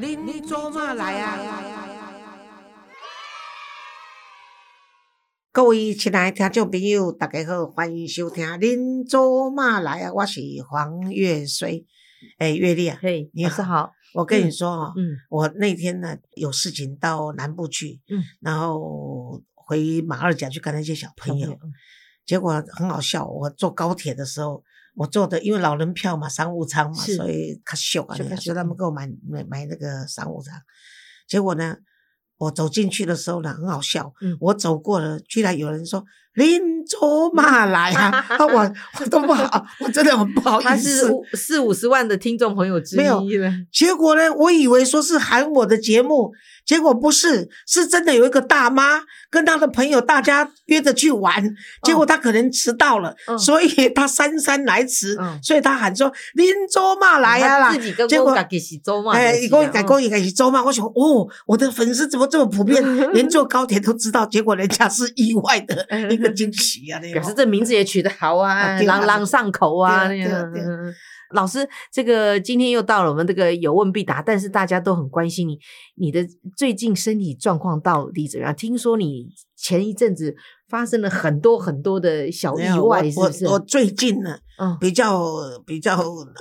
您做嘛来啊？各位亲爱的听众朋友，大家好，欢迎收听《您做嘛来啊》，我是黄月水，哎，月丽啊，嘿，你好。老师好，我跟你说哦，嗯。我那天呢有事情到南部去，嗯，然后回马二甲去看那些小朋友，嗯。结果很好笑。我坐高铁的时候，我坐的因为老人票嘛，商务舱嘛，所以他秀啊，秀较所以他们给我买买买那个商务舱。结果呢，我走进去的时候呢，很好笑。嗯我走过了，居然有人说“林卓玛来啊 ”，啊我我都不好，我真的很不好他意思。是四五十万的听众朋友之没有一了，结果呢，我以为说是喊我的节目，结果不是，是真的有一个大妈跟她的朋友大家约着去玩，结果她可能迟到了，嗯。所以她姗姗来迟，嗯。所以她喊说林周嘛来呀、啦他自。己跟结果我自己是周嘛，哎，改工也改是周嘛，我想哦，我的粉丝怎么这么普遍，连坐高铁都知道，结果人家是意外的 一个惊喜啊！那个。表示这名字也取得好啊，朗朗上口啊。那个对啊对啊。嗯老师，这个今天又到了我们这个有问必答，但是大家都很关心你，你的最近身体状况到底怎么样？听说你前一阵子发生了很多很多的小意外，我是不是？我我最近呢，嗯比较比较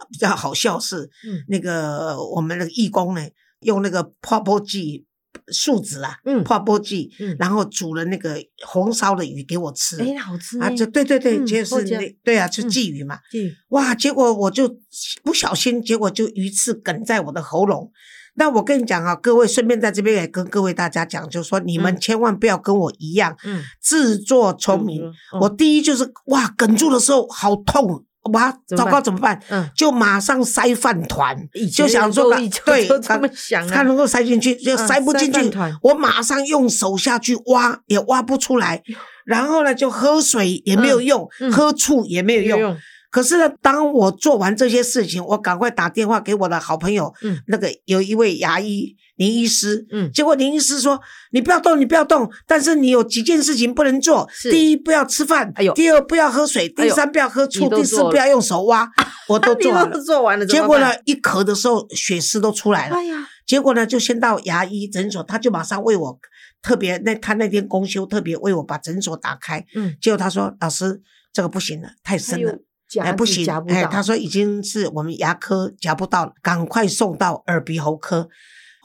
比较好笑是，嗯那个我们那个义工呢，用那个泡泡剂树脂啊，嗯。泡波剂，嗯。然后煮了那个红烧的鱼给我吃。哎，好吃啊，呢这对对对，嗯就是那对啊，就嗯。鲫鱼嘛。嗯哇，结果我就不小心，结果就鱼刺梗在我的喉咙。那我跟你讲啊，各位顺便在这边也跟各位大家讲，就是说你们嗯。千万不要跟我一样嗯，自作聪明。嗯。我第一就是哇，梗住的时候好痛，哇，糟糕怎么办？嗯，就马上塞饭团，就想说对就这么想啊看能够塞进去，就嗯塞不进去我马上用手下去挖，也挖不出来。然后呢，就喝水也没有用，嗯喝醋也没有用。用，可是呢，当我做完这些事情，我赶快打电话给我的好朋友，嗯那个有一位牙医林医师，嗯结果林医师说：“你不要动，你不要动，但是你有几件事情不能做。第一，不要吃饭；哎呦第二，不要喝水；第三，不要喝醋；第四，不要用手挖。我都做完了。做完了，结果呢，？一咳的时候血丝都出来了。哎呀，结果呢，就先到牙医诊所，他就马上为我特别那他那天公休，特别为我把诊所打开。嗯，结果他说：“老师，这个不行了，太深了。”夹哎，不行哎，他说已经是我们牙科夹不到了，赶快送到耳鼻喉科。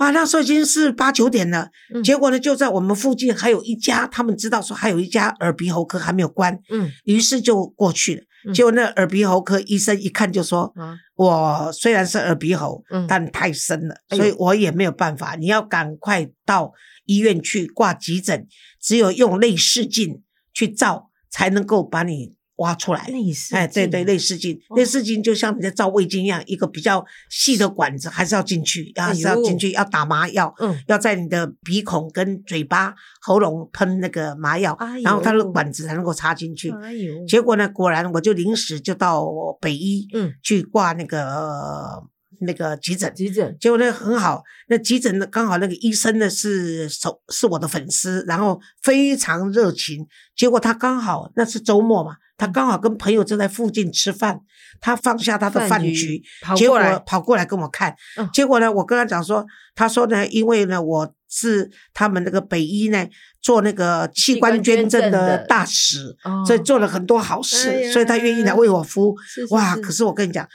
哇，那时候已经是八九点了，嗯结果呢，就在我们附近还有一家，他们知道说还有一家耳鼻喉科还没有关，嗯于是就过去了。嗯结果那耳鼻喉科医生一看就说：“啊，我虽然是耳鼻喉，嗯但太深了，哎所以我也没有办法。你要赶快到医院去挂急诊，只有用内视镜去照，才能够把你挖出来。内视哎，对对，镜内视镜，哦内视镜就像你在照胃镜一样，一个比较细的管子，还是要进去，哎呦还是要进去，要打麻药，嗯，要在你的鼻孔跟嘴巴、喉咙喷那个麻药，然后它的管子才能够插进去。哎呦，结果呢，果然我就临时就到北医，嗯去挂那个、呃那个急诊。急诊，结果呢很好，那急诊呢刚好那个医生呢是手是我的粉丝，然后非常热情。结果他刚好那是周末嘛，他刚好跟朋友正在附近吃饭，他放下他的饭局饭，结果跑过来跑过来跟我看。嗯结果呢，我跟他讲说，他说呢，因为呢我是他们那个北医呢做那个器官捐赠的的大使，哦所以做了很多好事，哎所以他愿意来为我服务。是是哇！可是我跟你讲，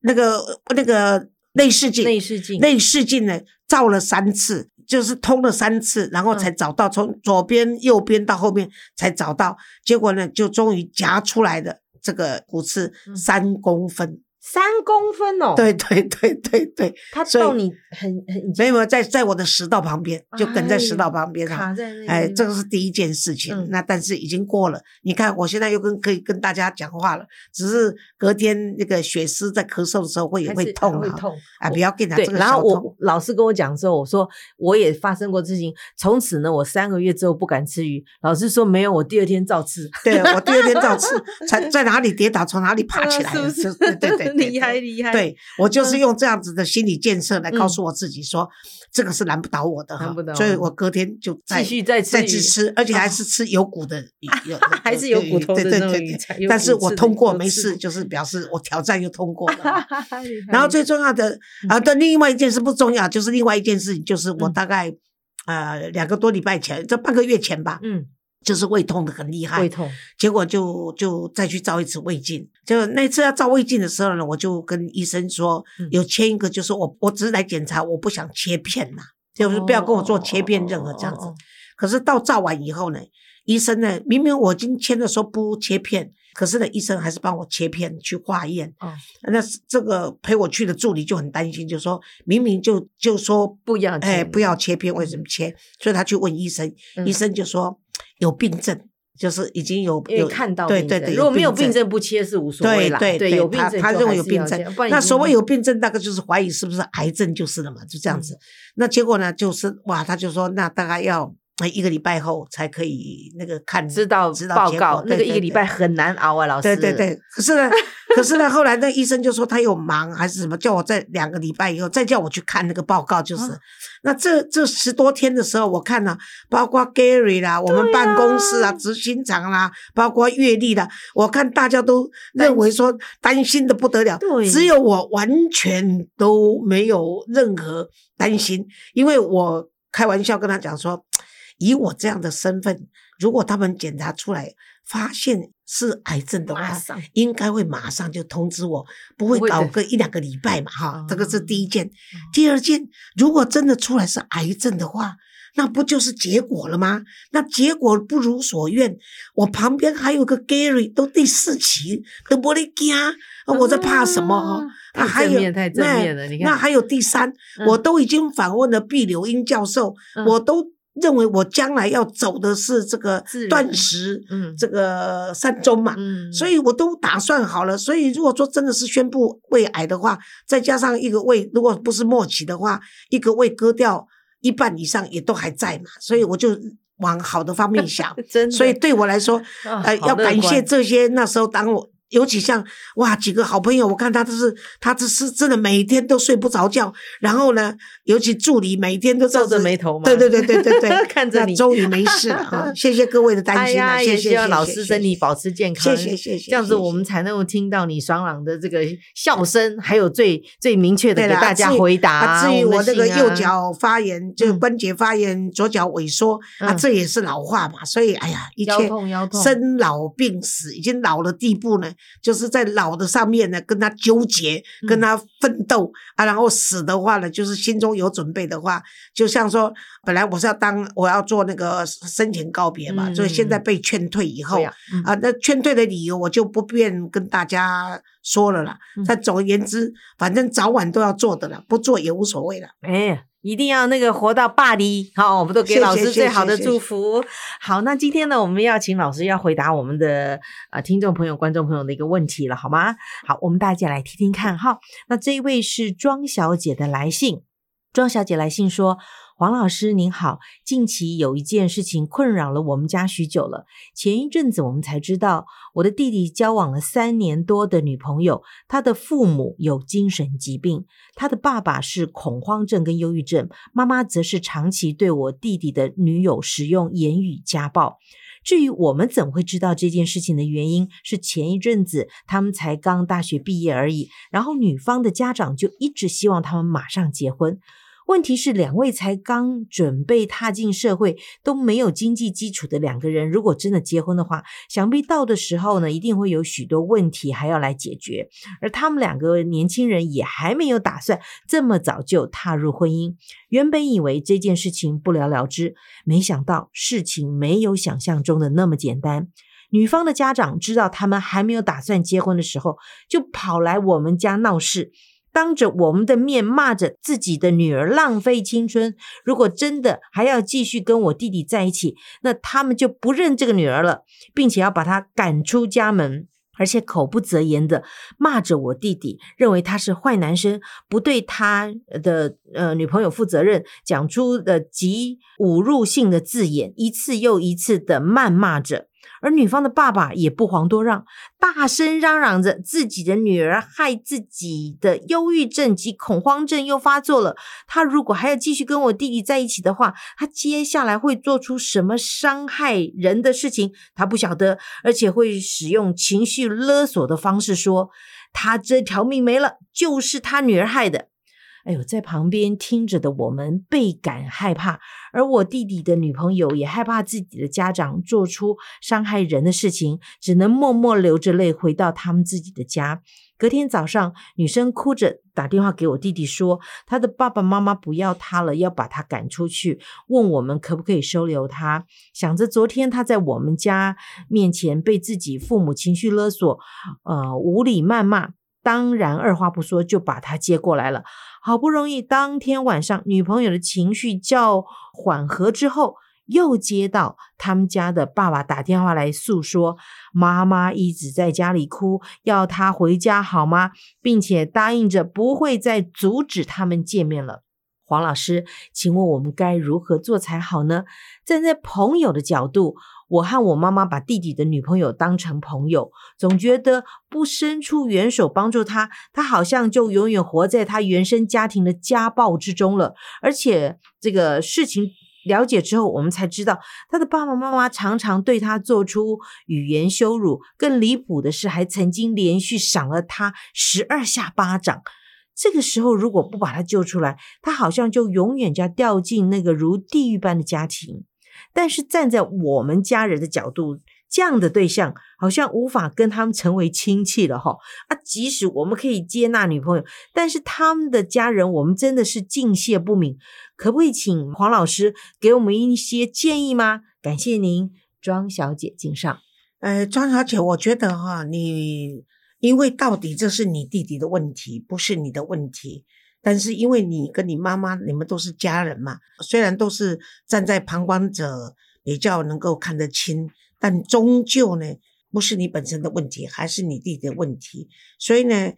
那个那个内视镜，内视镜。内视镜呢照了三次，就是通了三次，然后才嗯找到，从左边、右边到后面才找到，结果呢，就终于夹出来的这个骨刺嗯。三公分。三公分哦，，对对对对对，它所以到你很很没有在在我的食道旁边，就梗在食道旁边上。卡在那哎，这个是第一件事情。嗯那但是已经过了，你看我现在又跟可以跟大家讲话了，只是隔天那个血丝在咳嗽的时候会也会痛啊，会痛啊，不要给他对这，个然后我。老师跟我讲之后，我说我也发生过事情，从此呢，我三个月之后不敢吃鱼。老师说没有，我第二天照吃。对我第二天照吃，才在哪里跌倒，从哪里爬起来了，啊是不是对对对。对厉害厉害，对我就是嗯用这样子的心理建设来告嗯。诉我自己说，这个是难不倒我的哈难不倒，所以我隔天就再继续再再去吃，而且还哦 是吃有骨的鱼，有 还是有骨头的对对对但是我通过没事，就是表示我挑战又通过了 然后最重要的啊，的另外一件事不重要，就是另外一件事情，就是我嗯。大概呃两个多礼拜前，这半个月前吧，嗯就是胃痛的很厉害胃，痛，结果就就再去照一次胃镜。就那次要照胃镜的时候呢，我就跟医生说嗯，有签一个，就是我我只是来检查，我不想切片呐，就是不要跟我做切片任何这样子哦。哦哦哦可是到照完以后呢，医生呢，明明我已经签了说不切片，可是呢，医生还是帮我切片去化验。哦那是这个陪我去的助理就很担心，就说明明就就说不要哎，切不要切片，为什么切？所以他去问医生，嗯医生就说有病症，就是已经有有看到对对对，如果没有病症。不切是无所谓啦，对对对，有病他他认为有病症那所谓有病症，大概就是怀疑是不是癌症就是了嘛，就这样嗯子。那结果呢，就是哇，他就说那大概要呃一个礼拜后才可以那个看知道知道结报告那个一个礼拜很难熬啊，老师。对对对，可是呢，可是呢，后来那医生就说他有忙还是什么，叫我在两个礼拜以后再叫我去看那个报告，就是。啊那这这十多天的时候，我看了，包括 Gary 啦，我们办公室啊，执行长啦，包括阅历啦，我看大家都认为说担心的不得了，只有我完全都没有任何担心，因为我开玩笑跟他讲说，以我这样的身份，如果他们检查出来发现是癌症的话，应该会马上就通知我，不会搞个一两个礼拜嘛，哈，这个是哦第一件。第二件，如果真的出来是癌症的话，那不就是结果了吗？那结果不如所愿，我旁边还有个 Gary，都第四期，都不得惊，啊我在怕什么？哈、啊啊，还有那那还有第三，嗯我都已经访问了毕柳英教授，嗯我都认为我将来要走的是这个断食，嗯这个三周嘛。嗯，所以我都打算好了，所以如果说真的是宣布胃癌的话，再加上一个胃，如果不是末期的话，一个胃割掉一半以上也都还在嘛，所以我就往好的方面想。真的，所以对我来说，啊呃，要感谢这些那时候当我。尤其像哇几个好朋友，我看他都是他这是真的每天都睡不着觉，然后呢，尤其助理每天都皱着眉头嘛。对对对对对对，看着你。那终于没事了啊！谢谢各位的担心啊，谢谢谢希望老师身体保持健康，谢谢谢谢这样子我们才能够听到你爽朗的这个笑声，还有最最明确的，给大家回答。啊，至于我这个右脚发炎，就是嗯。关节发炎，左脚萎缩啊，嗯。这也是老化嘛。所以，哎呀，一腰切生老病死，已经老了地步呢，就是在老的上面呢，跟他纠结，嗯跟他奋斗啊。然后死的话呢，就是心中有准备的话，就像说，本来我是要当我要做那个生前告别嘛，嗯所以现在被劝退以后啊，那劝退的理由我就不便跟大家说了啦嗯。但总而言之，反正早晚都要做的了，不做也无所谓了。哎，一定要那个活到巴黎，好，我们都给老师最好的谢谢祝福。好，那今天呢，我们要请老师要回答我们的啊、呃听众朋友、观众朋友的一个问题了，好吗？好，我们大家来听听看哈。那这一位是庄小姐的来信，庄小姐来信说。黄老师您好，近期有一件事情困扰了我们家许久了。前一阵子我们才知道，我的弟弟交往了三年多的女朋友，他的父母有精神疾病，他的爸爸是恐慌症跟忧郁症，妈妈则是长期对我弟弟的女友使用言语家暴。至于我们怎会知道这件事情的原因，是前一阵子他们才刚大学毕业而已，然后女方的家长就一直希望他们马上结婚。问题是，两位才刚准备踏进社会，都没有经济基础的两个人，如果真的结婚的话，想必到的时候呢，一定会有许多问题还要来解决。而他们两个年轻人也还没有打算这么早就踏入婚姻。原本以为这件事情不了了之，没想到事情没有想象中的那么简单。女方的家长知道他们还没有打算结婚的时候，就跑来我们家闹事。当着我们的面骂着自己的女儿浪费青春，如果真的还要继续跟我弟弟在一起，那他们就不认这个女儿了，并且要把她赶出家门。而且口不择言的骂着我弟弟，认为他是坏男生，不对他的呃女朋友负责任，讲出的极侮辱性的字眼，一次又一次的谩骂着。而女方的爸爸也不遑多让，大声嚷嚷着自己的女儿害自己的忧郁症及恐慌症又发作了。他如果还要继续跟我弟弟在一起的话，他接下来会做出什么伤害人的事情，他不晓得，而且会使用情绪勒索的方式说，他这条命没了，就是他女儿害的。哎呦，在旁边听着的我们倍感害怕，而我弟弟的女朋友也害怕自己的家长做出伤害人的事情，只能默默流着泪回到他们自己的家。隔天早上，女生哭着打电话给我弟弟说，她的爸爸妈妈不要她了，要把她赶出去，问我们可不可以收留她。想着昨天她在我们家面前被自己父母情绪勒索，呃，无理谩骂，当然二话不说就把他接过来了。好不容易当天晚上女朋友的情绪较缓和之后，又接到他们家的爸爸打电话来诉说，妈妈一直在家里哭，要他回家好吗？并且答应着不会再阻止他们见面了。黄老师，请问我们该如何做才好呢？站在朋友的角度。我和我妈妈把弟弟的女朋友当成朋友，总觉得不伸出援手帮助他，他好像就永远活在他原生家庭的家暴之中了。而且这个事情了解之后，我们才知道他的爸爸妈妈常常对他做出语言羞辱，更离谱的是，还曾经连续赏了他十二下巴掌。这个时候如果不把他救出来，他好像就永远要掉进那个如地狱般的家庭。但是站在我们家人的角度，这样的对象好像无法跟他们成为亲戚了哈啊！即使我们可以接纳女朋友，但是他们的家人，我们真的是敬谢不敏。可不可以请黄老师给我们一些建议吗？感谢您，庄小姐敬上。呃，庄小姐，我觉得哈，你因为到底这是你弟弟的问题，不是你的问题。但是因为你跟你妈妈，你们都是家人嘛，虽然都是站在旁观者比较能够看得清，但终究呢，不是你本身的问题，还是你弟弟的问题。所以呢，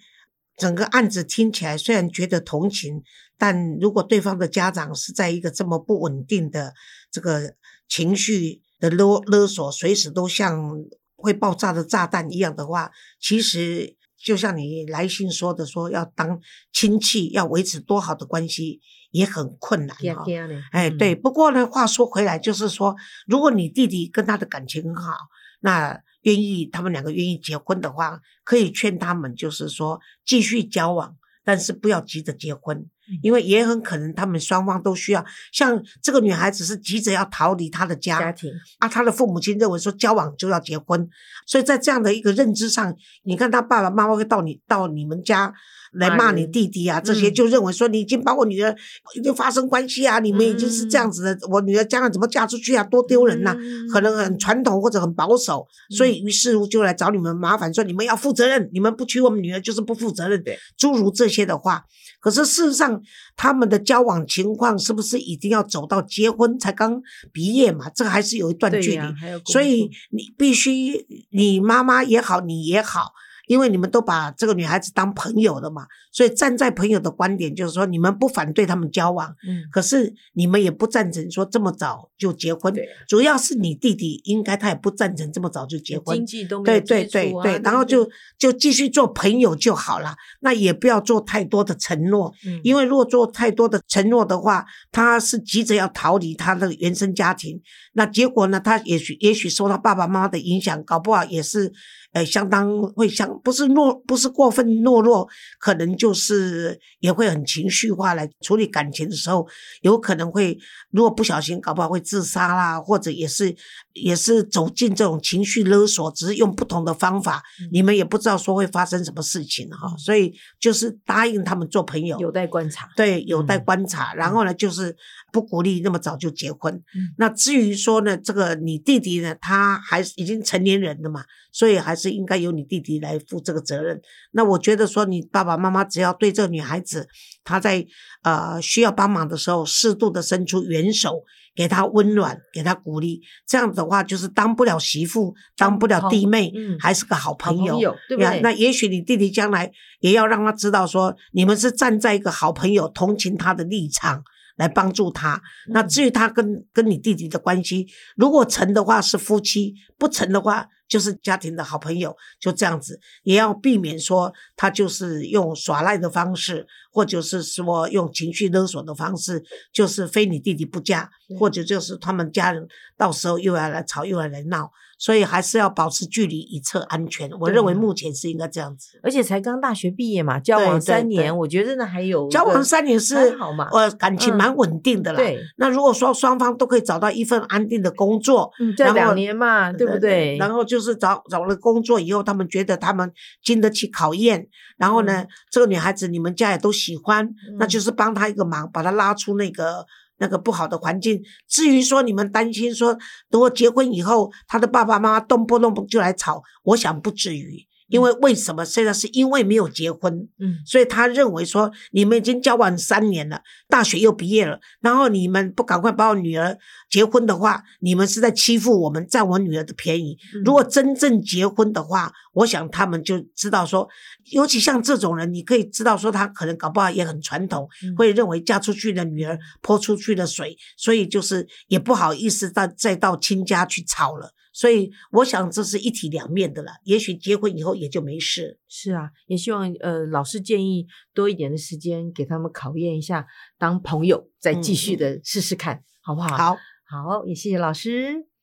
整个案子听起来虽然觉得同情，但如果对方的家长是在一个这么不稳定的这个情绪的勒勒索，随时都像会爆炸的炸弹一样的话，其实。就像你来信说的，说要当亲戚，要维持多好的关系也很困难哈。哎，对。不过呢，话说回来，就是说，如果你弟弟跟他的感情很好，那愿意他们两个愿意结婚的话，可以劝他们，就是说继续交往，但是不要急着结婚。因为也很可能他们双方都需要，像这个女孩子是急着要逃离她的家家庭啊，她的父母亲认为说交往就要结婚，所以在这样的一个认知上，你看她爸爸妈妈会到你到你们家来骂你弟弟啊，这些就认为说你已经把我女儿已经发生关系啊，你们已经是这样子的，我女儿将来怎么嫁出去啊，多丢人呐，可能很传统或者很保守，所以于是乎就来找你们麻烦，说你们要负责任，你们不娶我们女儿就是不负责任，诸如这些的话。可是事实上，他们的交往情况是不是一定要走到结婚才刚毕业嘛？这个还是有一段距离，所以你必须，你妈妈也好，你也好。因为你们都把这个女孩子当朋友的嘛，所以站在朋友的观点，就是说你们不反对他们交往，嗯，可是你们也不赞成说这么早就结婚。主要是你弟弟应该他也不赞成这么早就结婚，经济都没有对对对对，然后就就继续做朋友就好了，那也不要做太多的承诺，因为如果做太多的承诺的话，他是急着要逃离他的原生家庭，那结果呢，他也许也许受到爸爸妈妈的影响，搞不好也是。呃，相当会相不是懦不是过分懦弱，可能就是也会很情绪化来处理感情的时候，有可能会如果不小心搞不好会自杀啦，或者也是也是走进这种情绪勒索，只是用不同的方法，你们也不知道说会发生什么事情哈，所以就是答应他们做朋友，有待观察，对，有待观察。然后呢，就是不鼓励那么早就结婚。那至于说呢，这个你弟弟呢，他还是已经成年人了嘛。所以还是应该由你弟弟来负这个责任。那我觉得说，你爸爸妈妈只要对这个女孩子，她在呃需要帮忙的时候，适度的伸出援手，给他温暖，给他鼓励，这样的话就是当不了媳妇，当不了弟妹，还是个好朋友，对不对？那也许你弟弟将来也要让他知道说，你们是站在一个好朋友同情他的立场。来帮助他。那至于他跟跟你弟弟的关系，如果成的话是夫妻，不成的话就是家庭的好朋友，就这样子，也要避免说他就是用耍赖的方式，或者是说用情绪勒索的方式，就是非你弟弟不嫁，或者就是他们家人到时候又要来吵又要来闹。所以还是要保持距离以测安全。我认为目前是应该这样子。而且才刚大学毕业嘛，交往三年，我觉得那还有交往三年是好嘛，呃，感情蛮稳定的啦。对，那如果说双方都可以找到一份安定的工作，嗯，这两年嘛，对不对？然后就是找找了工作以后，他们觉得他们经得起考验，然后呢，这个女孩子你们家也都喜欢，那就是帮她一个忙，把她拉出那个。那个不好的环境，至于说你们担心说，等我结婚以后，他的爸爸妈妈动不动就来吵，我想不至于。因为为什么现在是因为没有结婚，嗯，所以他认为说你们已经交往三年了，大学又毕业了，然后你们不赶快把我女儿结婚的话，你们是在欺负我们，占我女儿的便宜。如果真正结婚的话，我想他们就知道说，尤其像这种人，你可以知道说他可能搞不好也很传统，会认为嫁出去的女儿泼出去的水，所以就是也不好意思再再到亲家去吵了。所以我想这是一体两面的了，也许结婚以后也就没事。是啊，也希望呃老师建议多一点的时间给他们考验一下，当朋友再继续的试试看，好不好？好，好，也谢谢老师。